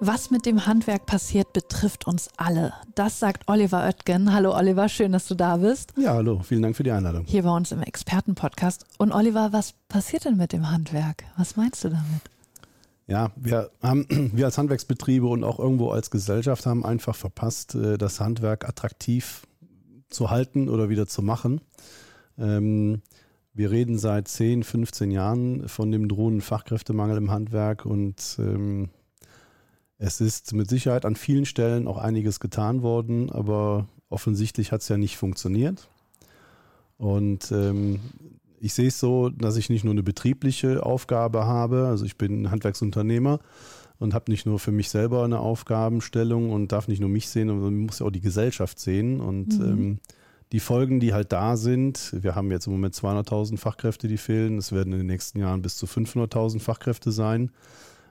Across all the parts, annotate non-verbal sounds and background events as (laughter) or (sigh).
Was mit dem Handwerk passiert, betrifft uns alle. Das sagt Oliver Oetgen. Hallo Oliver, schön, dass du da bist. Ja, hallo, vielen Dank für die Einladung. Hier bei uns im Expertenpodcast. Und Oliver, was passiert denn mit dem Handwerk? Was meinst du damit? Ja, wir haben, (clears throat) wir als Handwerksbetriebe und auch irgendwo als Gesellschaft haben einfach verpasst, äh, das Handwerk attraktiv zu halten oder wieder zu machen. Ähm, wir reden seit 10, 15 Jahren von dem drohenden Fachkräftemangel im Handwerk und ähm, es ist mit Sicherheit an vielen Stellen auch einiges getan worden, aber offensichtlich hat es ja nicht funktioniert. Und ähm, ich sehe es so, dass ich nicht nur eine betriebliche Aufgabe habe, also ich bin Handwerksunternehmer und habe nicht nur für mich selber eine Aufgabenstellung und darf nicht nur mich sehen, sondern muss ja auch die Gesellschaft sehen. Und mhm. ähm, die Folgen, die halt da sind, wir haben jetzt im Moment 200.000 Fachkräfte, die fehlen. Es werden in den nächsten Jahren bis zu 500.000 Fachkräfte sein.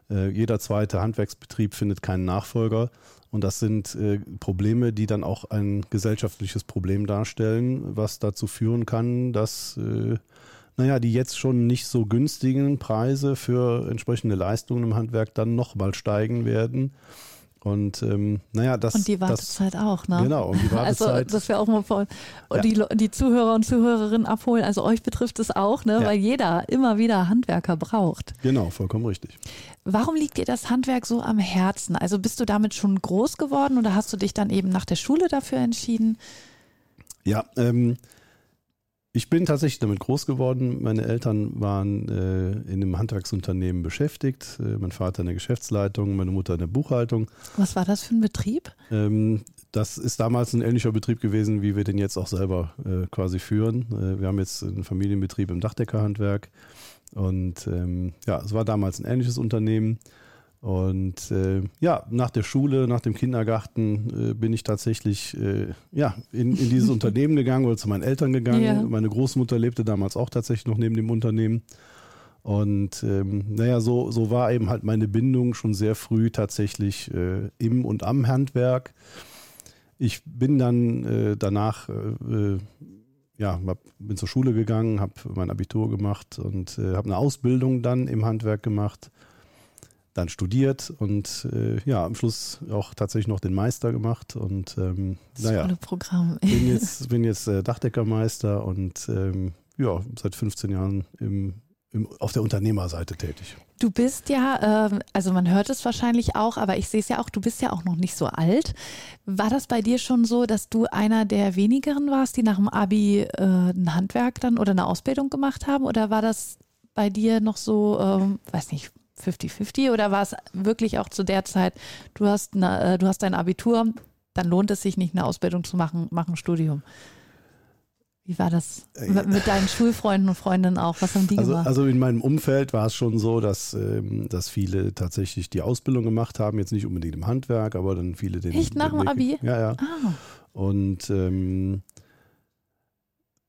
Äh, jeder zweite Handwerksbetrieb findet keinen Nachfolger. Und das sind äh, Probleme, die dann auch ein gesellschaftliches Problem darstellen, was dazu führen kann, dass, äh, naja, die jetzt schon nicht so günstigen Preise für entsprechende Leistungen im Handwerk dann nochmal steigen werden. Und ähm, naja, das. Und die Wartezeit das, auch, ne? Genau, und die (laughs) Wartezeit. Also, dass wir auch mal voll ja. die, die Zuhörer und Zuhörerinnen abholen. Also euch betrifft es auch, ne? Ja. Weil jeder immer wieder Handwerker braucht. Genau, vollkommen richtig. Warum liegt dir das Handwerk so am Herzen? Also bist du damit schon groß geworden oder hast du dich dann eben nach der Schule dafür entschieden? Ja, ähm, ich bin tatsächlich damit groß geworden. Meine Eltern waren äh, in einem Handwerksunternehmen beschäftigt. Äh, mein Vater in der Geschäftsleitung, meine Mutter in der Buchhaltung. Was war das für ein Betrieb? Ähm, das ist damals ein ähnlicher Betrieb gewesen, wie wir den jetzt auch selber äh, quasi führen. Äh, wir haben jetzt einen Familienbetrieb im Dachdeckerhandwerk. Und ähm, ja, es war damals ein ähnliches Unternehmen. Und äh, ja, nach der Schule, nach dem Kindergarten äh, bin ich tatsächlich äh, ja, in, in dieses (laughs) Unternehmen gegangen oder zu meinen Eltern gegangen. Ja. Meine Großmutter lebte damals auch tatsächlich noch neben dem Unternehmen. Und ähm, naja, so, so war eben halt meine Bindung schon sehr früh tatsächlich äh, im und am Handwerk. Ich bin dann äh, danach äh, ja, hab, bin zur Schule gegangen, habe mein Abitur gemacht und habe eine Ausbildung dann im Handwerk gemacht, dann studiert und äh, ja, am Schluss auch tatsächlich noch den Meister gemacht und ähm, naja, Programm. (laughs) bin jetzt, (laughs) bin jetzt äh, Dachdeckermeister und ähm, ja, seit 15 Jahren im im, auf der Unternehmerseite tätig. Du bist ja, äh, also man hört es wahrscheinlich auch, aber ich sehe es ja auch, du bist ja auch noch nicht so alt. War das bei dir schon so, dass du einer der wenigeren warst, die nach dem Abi äh, ein Handwerk dann oder eine Ausbildung gemacht haben? Oder war das bei dir noch so, äh, weiß nicht, 50-50 oder war es wirklich auch zu der Zeit, du hast, eine, äh, du hast dein Abitur, dann lohnt es sich nicht, eine Ausbildung zu machen, mach ein Studium? Wie war das äh, mit deinen Schulfreunden und Freundinnen auch? Was haben die also, gemacht? Also in meinem Umfeld war es schon so, dass, ähm, dass viele tatsächlich die Ausbildung gemacht haben, jetzt nicht unbedingt im Handwerk, aber dann viele den. Echt nach dem Abi? Ja, ja. Ah. Und ähm,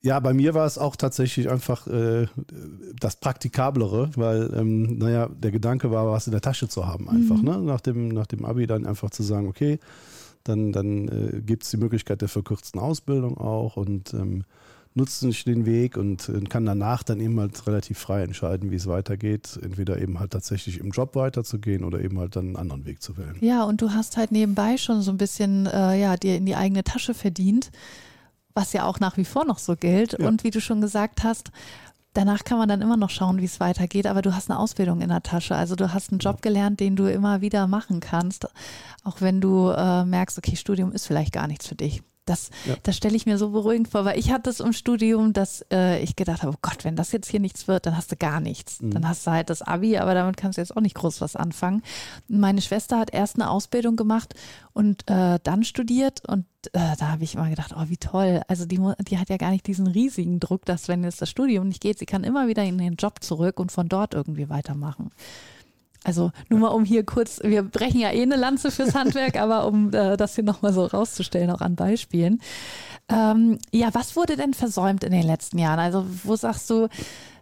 ja, bei mir war es auch tatsächlich einfach äh, das Praktikablere, weil, ähm, naja, der Gedanke war, was in der Tasche zu haben, einfach, mhm. ne? Nach dem, nach dem Abi dann einfach zu sagen, okay, dann, dann äh, gibt es die Möglichkeit der verkürzten Ausbildung auch und ähm, nutzt nicht den Weg und äh, kann danach dann eben halt relativ frei entscheiden, wie es weitergeht. Entweder eben halt tatsächlich im Job weiterzugehen oder eben halt dann einen anderen Weg zu wählen. Ja, und du hast halt nebenbei schon so ein bisschen äh, ja, dir in die eigene Tasche verdient, was ja auch nach wie vor noch so gilt. Ja. Und wie du schon gesagt hast, danach kann man dann immer noch schauen, wie es weitergeht, aber du hast eine Ausbildung in der Tasche. Also du hast einen Job gelernt, den du immer wieder machen kannst, auch wenn du äh, merkst, okay, Studium ist vielleicht gar nichts für dich. Das, ja. das stelle ich mir so beruhigend vor, weil ich hatte es im Studium, dass äh, ich gedacht habe, oh Gott, wenn das jetzt hier nichts wird, dann hast du gar nichts. Mhm. Dann hast du halt das Abi, aber damit kannst du jetzt auch nicht groß was anfangen. Meine Schwester hat erst eine Ausbildung gemacht und äh, dann studiert und äh, da habe ich immer gedacht, oh, wie toll. Also die, die hat ja gar nicht diesen riesigen Druck, dass wenn jetzt das Studium nicht geht, sie kann immer wieder in den Job zurück und von dort irgendwie weitermachen. Also nur mal um hier kurz, wir brechen ja eh eine Lanze fürs Handwerk, (laughs) aber um äh, das hier nochmal so rauszustellen, auch an Beispielen. Ähm, ja, was wurde denn versäumt in den letzten Jahren? Also wo sagst du,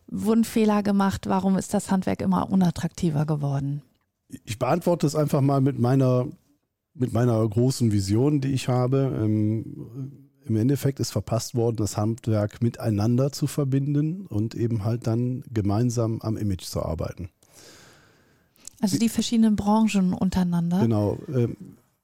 wurden Fehler gemacht? Warum ist das Handwerk immer unattraktiver geworden? Ich beantworte es einfach mal mit meiner, mit meiner großen Vision, die ich habe. Ähm, Im Endeffekt ist verpasst worden, das Handwerk miteinander zu verbinden und eben halt dann gemeinsam am Image zu arbeiten. Also die verschiedenen Branchen untereinander. Genau. Ähm,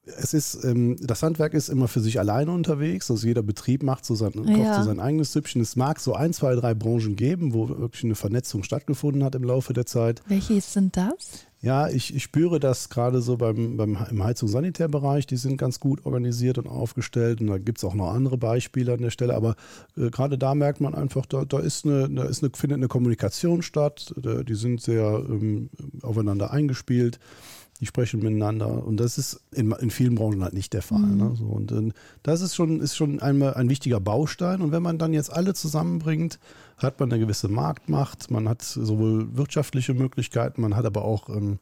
es ist, ähm, das Handwerk ist immer für sich alleine unterwegs. Also jeder Betrieb macht so sein, Ja. kocht so sein eigenes Süppchen. Es mag so ein, zwei, drei Branchen geben, wo wirklich eine Vernetzung stattgefunden hat im Laufe der Zeit. Welche sind das? Ja, ich, ich spüre das gerade so beim, beim im Heizung- und Sanitärbereich. Die sind ganz gut organisiert und aufgestellt. Und da gibt es auch noch andere Beispiele an der Stelle. Aber äh, gerade da merkt man einfach, da, da, ist eine, da ist eine, findet eine Kommunikation statt. Da, die sind sehr ähm, aufeinander eingespielt. Die sprechen miteinander. Und das ist in, in vielen Branchen halt nicht der Fall. Mhm. Ne? So, und äh, das ist schon, ist schon einmal ein wichtiger Baustein. Und wenn man dann jetzt alle zusammenbringt, hat man eine gewisse Marktmacht, man hat sowohl wirtschaftliche Möglichkeiten, man hat aber auch, ähm,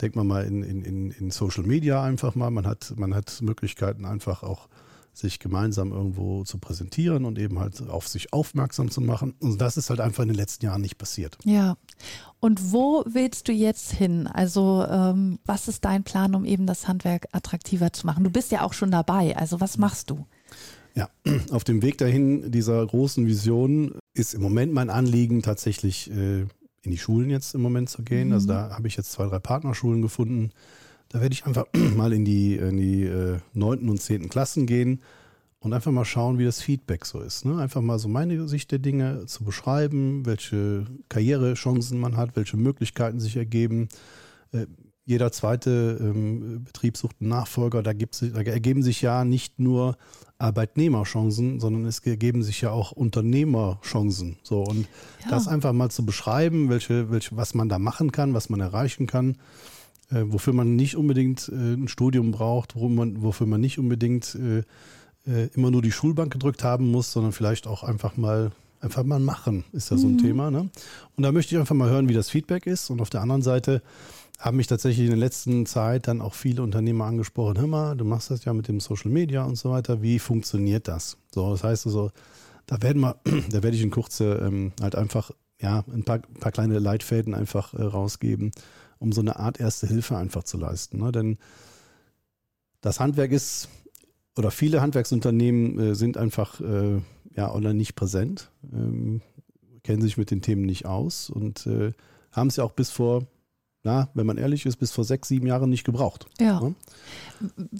denkt man mal, in, in, in, in Social Media einfach mal, man hat, man hat Möglichkeiten einfach auch sich gemeinsam irgendwo zu präsentieren und eben halt auf sich aufmerksam zu machen. Und das ist halt einfach in den letzten Jahren nicht passiert. Ja. Und wo willst du jetzt hin? Also ähm, was ist dein Plan, um eben das Handwerk attraktiver zu machen? Du bist ja auch schon dabei. Also was machst du? Ja, (clears throat) auf dem Weg dahin dieser großen Vision ist im Moment mein Anliegen tatsächlich äh, in die Schulen jetzt im Moment zu gehen. Mhm. Also da habe ich jetzt zwei, drei Partnerschulen gefunden. Da werde ich einfach (clears throat) mal in die, in die äh, 9. und 10. Klassen gehen und einfach mal schauen, wie das Feedback so ist. Ne? Einfach mal so meine Sicht der Dinge zu beschreiben, welche Karrierechancen man hat, welche Möglichkeiten sich ergeben. Äh, jeder zweite ähm, Betrieb sucht einen Nachfolger. Da, gibt's, da ergeben sich ja nicht nur Arbeitnehmerchancen, sondern es ergeben sich ja auch Unternehmerchancen. So und Ja. das einfach mal zu beschreiben, welche, welche, was man da machen kann, was man erreichen kann, äh, wofür man nicht unbedingt äh, ein Studium braucht, man, wofür man nicht unbedingt äh, äh, immer nur die Schulbank gedrückt haben muss, sondern vielleicht auch einfach mal einfach mal machen, ist ja so ein Thema. Ne? Und da möchte ich einfach mal hören, wie das Feedback ist. Und auf der anderen Seite haben mich tatsächlich in der letzten Zeit dann auch viele Unternehmer angesprochen, hör mal, du machst das ja mit dem Social Media und so weiter, wie funktioniert das? So, das heißt also, da werden wir, (clears throat) da werde ich in Kurze ähm, halt einfach, ja, ein paar, paar kleine Leitfäden einfach äh, rausgeben, um so eine Art erste Hilfe einfach zu leisten. Ne? Denn das Handwerk ist, oder viele Handwerksunternehmen äh, sind einfach, äh, ja, oder nicht präsent, ähm, kennen sich mit den Themen nicht aus und äh, haben es ja auch bis vor na, wenn man ehrlich ist, bis vor sechs, sieben Jahren nicht gebraucht. Ja. Ne?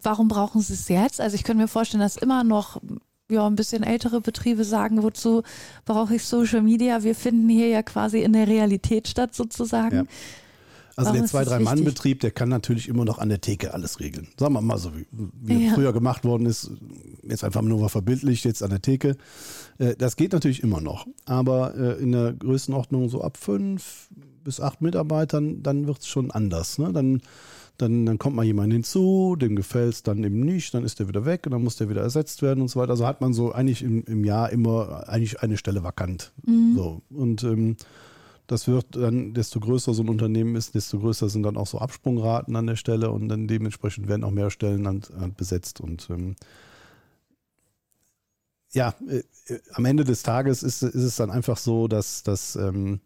Warum brauchen sie es jetzt? Also ich könnte mir vorstellen, dass immer noch ja, ein bisschen ältere Betriebe sagen, wozu brauche ich Social Media? Wir finden hier ja quasi in der Realität statt sozusagen. Ja. Also Warum der zwei, drei Mann? Betrieb, der kann natürlich immer noch an der Theke alles regeln. Sagen wir mal so, wie, wie Ja. früher gemacht worden ist, jetzt einfach nur mal verbildlicht, jetzt an der Theke. Äh, Das geht natürlich immer noch. Aber äh, in der Größenordnung so ab fünf bis acht Mitarbeitern, dann wird es schon anders. Ne? Dann, dann, dann kommt mal jemand hinzu, dem gefällt es dann eben nicht, dann ist der wieder weg und dann muss der wieder ersetzt werden und so weiter. Also hat man so eigentlich im, im Jahr immer eigentlich eine Stelle vakant. So. Und ähm, das wird dann, desto größer so ein Unternehmen ist, desto größer sind dann auch so Absprungraten an der Stelle und dann dementsprechend werden auch mehr Stellen an, an besetzt. Und ähm, ja, äh, äh, am Ende des Tages ist, ist es dann einfach so, dass, dass, ähm,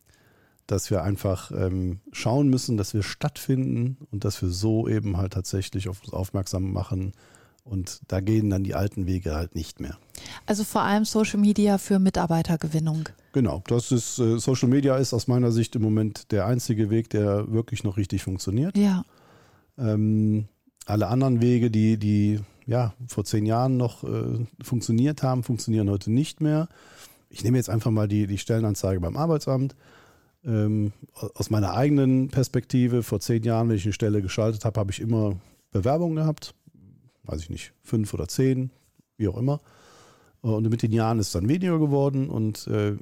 dass wir einfach ähm, schauen müssen, dass wir stattfinden und dass wir so eben halt tatsächlich auf uns aufmerksam machen. Und da gehen dann die alten Wege halt nicht mehr. Also vor allem Social Media für Mitarbeitergewinnung. Genau, das ist äh, Social Media ist aus meiner Sicht im Moment der einzige Weg, der wirklich noch richtig funktioniert. Ja. Ähm, alle anderen Wege, die, die ja vor zehn Jahren noch äh, funktioniert haben, funktionieren heute nicht mehr. Ich nehme jetzt einfach mal die, die Stellenanzeige beim Arbeitsamt. Ähm, aus meiner eigenen Perspektive, vor zehn Jahren, wenn ich eine Stelle geschaltet habe, habe ich immer Bewerbungen gehabt. Weiß ich nicht, fünf oder zehn, wie auch immer. Und mit den Jahren ist es dann weniger geworden und äh,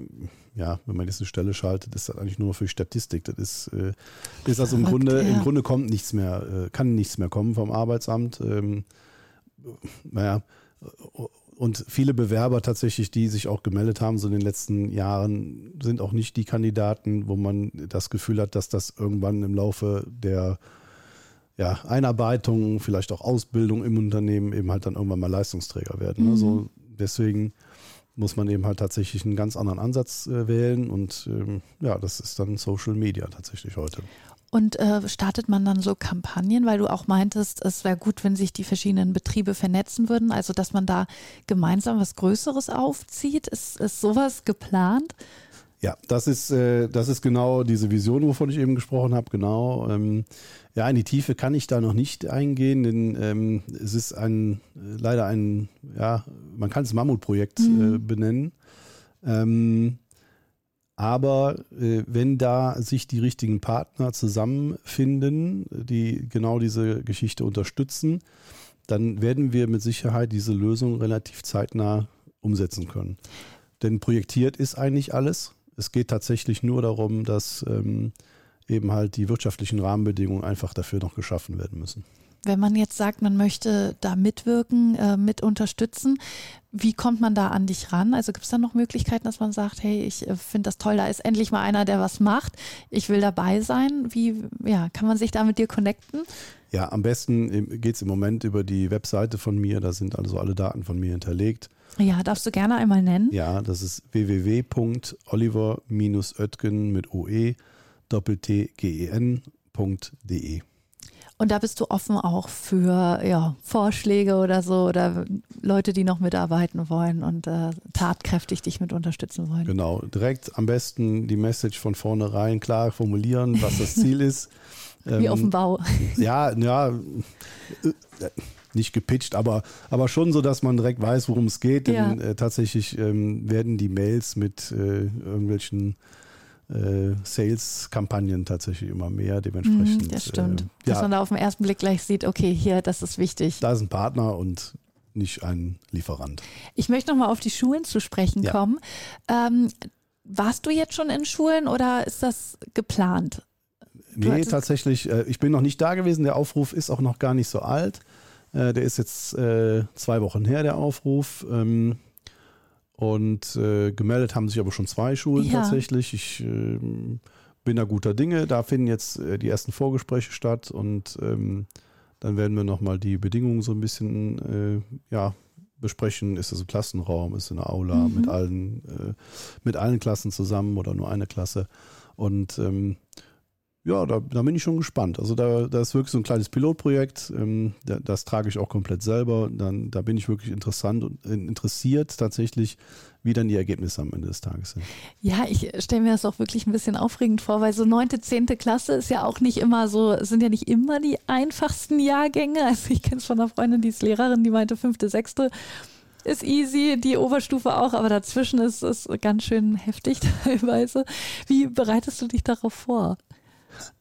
ja, wenn man jetzt eine Stelle schaltet, ist das eigentlich nur für Statistik. Das ist, äh, ist also im Verrückt, Grunde, ja. im Grunde kommt nichts mehr, äh, kann nichts mehr kommen vom Arbeitsamt. Ähm, naja, und viele Bewerber tatsächlich, die sich auch gemeldet haben, so in den letzten Jahren, sind auch nicht die Kandidaten, wo man das Gefühl hat, dass das irgendwann im Laufe der ja, Einarbeitung, vielleicht auch Ausbildung im Unternehmen eben halt dann irgendwann mal Leistungsträger werden. Mhm. Also deswegen muss man eben halt tatsächlich einen ganz anderen Ansatz äh, wählen und ähm, ja, das ist dann Social Media tatsächlich heute. Und äh, startet man dann so Kampagnen, weil du auch meintest, es wäre gut, wenn sich die verschiedenen Betriebe vernetzen würden, also dass man da gemeinsam was Größeres aufzieht. Ist, ist sowas geplant? Ja, das ist, äh, das ist genau diese Vision, wovon ich eben gesprochen habe, genau. Ähm, ja, in die Tiefe kann ich da noch nicht eingehen, denn ähm, es ist ein leider ein, ja, man kann es Mammutprojekt mhm. äh, benennen. Ähm, aber äh, wenn da sich die richtigen Partner zusammenfinden, die genau diese Geschichte unterstützen, dann werden wir mit Sicherheit diese Lösung relativ zeitnah umsetzen können. Denn projektiert ist eigentlich alles. Es geht tatsächlich nur darum, dass ähm, eben halt die wirtschaftlichen Rahmenbedingungen einfach dafür noch geschaffen werden müssen. Wenn man jetzt sagt, man möchte da mitwirken, äh, mit unterstützen, wie kommt man da an dich ran? Also gibt es da noch Möglichkeiten, dass man sagt, hey, ich äh, finde das toll, da ist endlich mal einer, der was macht, ich will dabei sein. Wie ja, kann man sich da mit dir connecten? Ja, am besten geht es im Moment über die Webseite von mir, da sind also alle Daten von mir hinterlegt. Ja, darfst du gerne einmal nennen? Ja, das ist www.oliver-oetgen mit oe doppelt-t-g-e-n.de. Und da bist du offen auch für ja, Vorschläge oder so oder Leute, die noch mitarbeiten wollen und äh, tatkräftig dich mit unterstützen wollen. Genau, direkt am besten die Message von vornherein klar formulieren, was das Ziel (laughs) ist. Wie ähm, auf dem Bau. Ja, ja, äh, nicht gepitcht, aber, aber schon so, dass man direkt weiß, worum es geht. Denn ja. äh, tatsächlich ähm, werden die Mails mit äh, irgendwelchen äh, Sales-Kampagnen tatsächlich immer mehr. Dementsprechend. Mhm, das stimmt. Äh, Dass ja, man da auf den ersten Blick gleich sieht, okay, hier, das ist wichtig. Da ist ein Partner und nicht ein Lieferant. Ich möchte nochmal auf die Schulen zu sprechen ja. kommen. Ähm, warst du jetzt schon in Schulen oder ist das geplant? Du nee, tatsächlich. Äh, ich bin noch nicht da gewesen. Der Aufruf ist auch noch gar nicht so alt. Äh, der ist jetzt äh, zwei Wochen her, der Aufruf. Ähm, und äh, gemeldet haben sich aber schon zwei Schulen ja. tatsächlich. Ich äh, bin da guter Dinge. Da finden jetzt äh, die ersten Vorgespräche statt und ähm, dann werden wir nochmal die Bedingungen so ein bisschen äh, ja, besprechen. Ist es ein Klassenraum, ist es eine Aula mhm. mit allen, äh, mit allen Klassen zusammen oder nur eine Klasse? Und ähm, ja, da, da, bin ich schon gespannt. Also da, da ist wirklich so ein kleines Pilotprojekt. Ähm, da, das trage ich auch komplett selber. Dann, da bin ich wirklich interessant und äh, interessiert tatsächlich, wie dann die Ergebnisse am Ende des Tages sind. Ja, ich stelle mir das auch wirklich ein bisschen aufregend vor, weil so neunte, zehnte Klasse ist ja auch nicht immer so, sind ja nicht immer die einfachsten Jahrgänge. Also ich kenne es von einer Freundin, die ist Lehrerin, die meinte fünfte, sechste ist easy, die Oberstufe auch, aber dazwischen ist es ganz schön heftig (laughs) teilweise. Wie bereitest du dich darauf vor?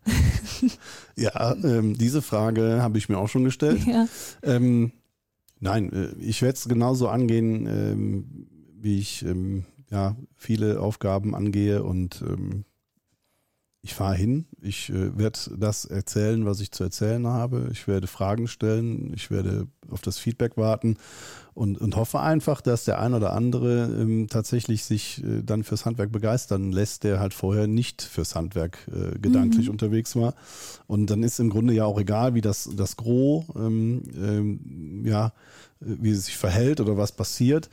(laughs) ja, ähm, diese Frage habe ich mir auch schon gestellt. Ja. Ähm, nein, äh, ich werde es genauso angehen, ähm, wie ich ähm, ja, viele Aufgaben angehe und ähm, ich fahre hin, ich äh, werde das erzählen, was ich zu erzählen habe. Ich werde Fragen stellen, ich werde auf das Feedback warten und, und hoffe einfach, dass der ein oder andere ähm, tatsächlich sich äh, dann fürs Handwerk begeistern lässt, der halt vorher nicht fürs Handwerk äh, gedanklich mhm. unterwegs war. Und dann ist im Grunde ja auch egal, wie das, das Gros, ähm, ähm, ja, wie es sich verhält oder was passiert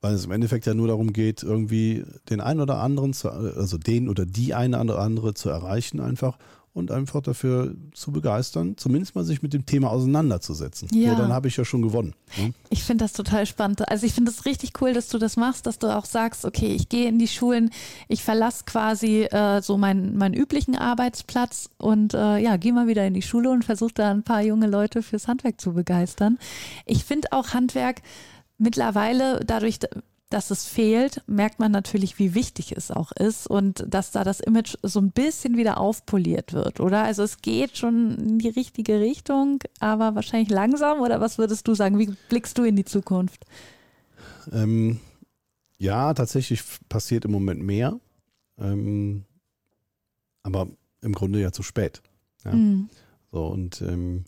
weil es im Endeffekt ja nur darum geht, irgendwie den einen oder anderen, zu, also den oder die eine oder andere zu erreichen einfach und einfach dafür zu begeistern, zumindest mal sich mit dem Thema auseinanderzusetzen. Ja. So, dann habe ich ja schon gewonnen. Ne? Ich finde das total spannend. Also ich finde es richtig cool, dass du das machst, dass du auch sagst, okay, ich gehe in die Schulen, ich verlasse quasi äh, so meinen, meinen üblichen Arbeitsplatz und äh, ja, gehe mal wieder in die Schule und versuche da ein paar junge Leute fürs Handwerk zu begeistern. Ich finde auch Handwerk mittlerweile dadurch, dass es fehlt, merkt man natürlich, wie wichtig es auch ist und dass da das Image so ein bisschen wieder aufpoliert wird, oder? Also es geht schon in die richtige Richtung, aber wahrscheinlich langsam, oder was würdest du sagen? Wie blickst du in die Zukunft? Ähm, ja, tatsächlich passiert im Moment mehr, ähm, aber im Grunde ja zu spät. Ja? Mhm. So und ähm,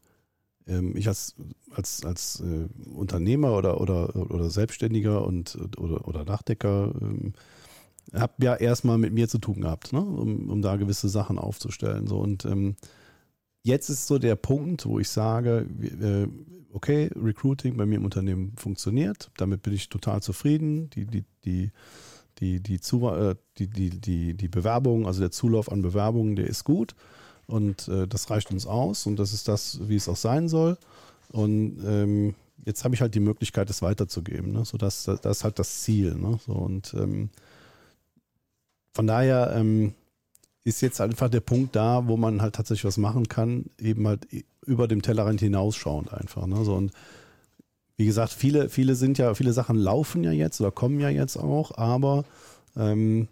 ich als, als, als äh, Unternehmer oder, oder, oder Selbstständiger und oder, oder Dachdecker ähm, habe ja erstmal mit mir zu tun gehabt, ne? um, um da gewisse Sachen aufzustellen. So. Und ähm, jetzt ist so der Punkt, wo ich sage, äh, okay, Recruiting bei mir im Unternehmen funktioniert, damit bin ich total zufrieden. Die, die, die, die, die, Zu äh, die, die, die, die Bewerbung, also der Zulauf an Bewerbungen, der ist gut. Und äh, das reicht uns aus und das ist das, wie es auch sein soll. Und ähm, jetzt habe ich halt die Möglichkeit, es weiterzugeben. Ne? So das, das, das ist halt das Ziel. Ne? So, und ähm, von daher ähm, ist jetzt einfach der Punkt da, wo man halt tatsächlich was machen kann, eben halt über dem Tellerrand hinausschauend einfach. Ne? So, und wie gesagt, viele, viele sind ja, viele Sachen laufen ja jetzt oder kommen ja jetzt auch, aber ähm,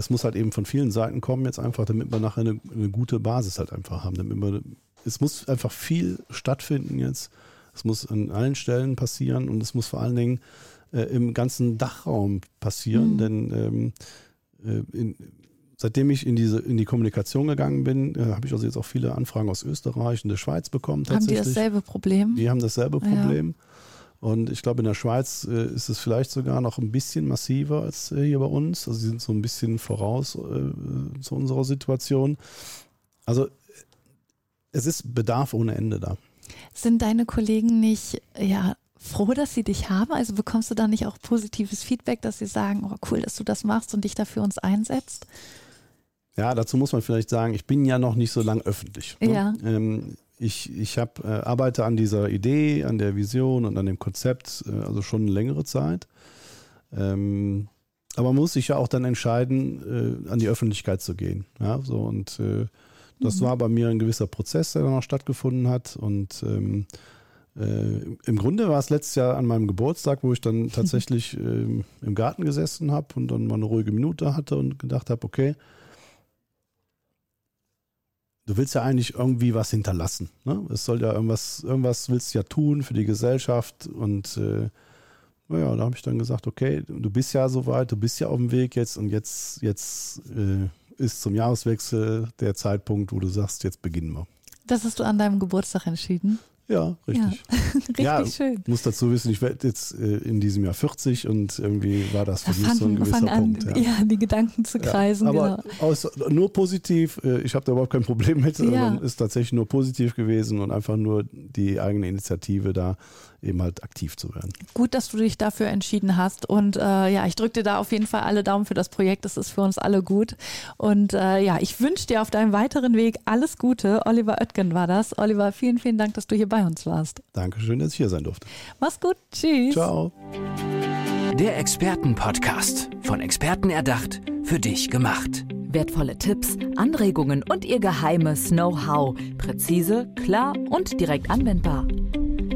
es muss halt eben von vielen Seiten kommen, jetzt einfach, damit wir nachher eine, eine gute Basis halt einfach haben. Damit wir, es muss einfach viel stattfinden jetzt. Es muss an allen Stellen passieren und es muss vor allen Dingen äh, im ganzen Dachraum passieren, mhm. denn ähm, äh, in, seitdem ich in diese in die Kommunikation gegangen bin, äh, habe ich also jetzt auch viele Anfragen aus Österreich und der Schweiz bekommen. Haben die dasselbe Problem? Die haben dasselbe Problem. Ja. Und ich glaube, in der Schweiz äh, ist es vielleicht sogar noch ein bisschen massiver als äh, hier bei uns. Also sie sind so ein bisschen voraus äh, zu unserer Situation. Also es ist Bedarf ohne Ende da. Sind deine Kollegen nicht ja, froh, dass sie dich haben? Also bekommst du da nicht auch positives Feedback, dass sie sagen, oh cool, dass du das machst und dich dafür uns einsetzt? Ja, dazu muss man vielleicht sagen, ich bin ja noch nicht so lang öffentlich. Ne? Ja. Ähm, ich, ich hab, äh, arbeite an dieser Idee, an der Vision und an dem Konzept, äh, also schon eine längere Zeit. Ähm, aber man muss sich ja auch dann entscheiden, äh, an die Öffentlichkeit zu gehen. Ja, so und äh, das mhm. war bei mir ein gewisser Prozess, der dann auch stattgefunden hat. Und ähm, äh, im Grunde war es letztes Jahr an meinem Geburtstag, wo ich dann (laughs) tatsächlich ähm, im Garten gesessen habe und dann mal eine ruhige Minute hatte und gedacht habe, okay, du willst ja eigentlich irgendwie was hinterlassen. Ne? Es soll ja irgendwas, irgendwas willst du ja tun für die Gesellschaft und äh, naja, da habe ich dann gesagt, okay, du bist ja soweit, du bist ja auf dem Weg jetzt und jetzt, jetzt äh, ist zum Jahreswechsel der Zeitpunkt, wo du sagst, jetzt beginnen wir. Das hast du an deinem Geburtstag entschieden? Ja, richtig. Ja, (laughs) richtig ja, schön. muss dazu wissen, ich werde jetzt äh, in diesem Jahr 40 und irgendwie war das für da mich so ein gewisser an, Punkt. Ja. ja. die Gedanken zu kreisen. aber genau. aus, nur positiv, äh, ich habe da überhaupt kein Problem mit, sondern ist tatsächlich nur positiv gewesen und einfach nur die eigene Initiative da eben halt aktiv zu werden. Gut, dass du dich dafür entschieden hast und äh, ja, ich drücke dir da auf jeden Fall alle Daumen für das Projekt, das ist für uns alle gut und äh, ja, ich wünsche dir auf deinem weiteren Weg alles Gute. Oliver Oetgen war das. Oliver, vielen, vielen Dank, dass du hier bei bei uns warst. Dankeschön, dass ich hier sein durfte. Mach's gut. Tschüss. Ciao. Der Expertenpodcast. Von Experten erdacht, für dich gemacht. Wertvolle Tipps, Anregungen und ihr geheimes Know-how. Präzise, klar und direkt anwendbar.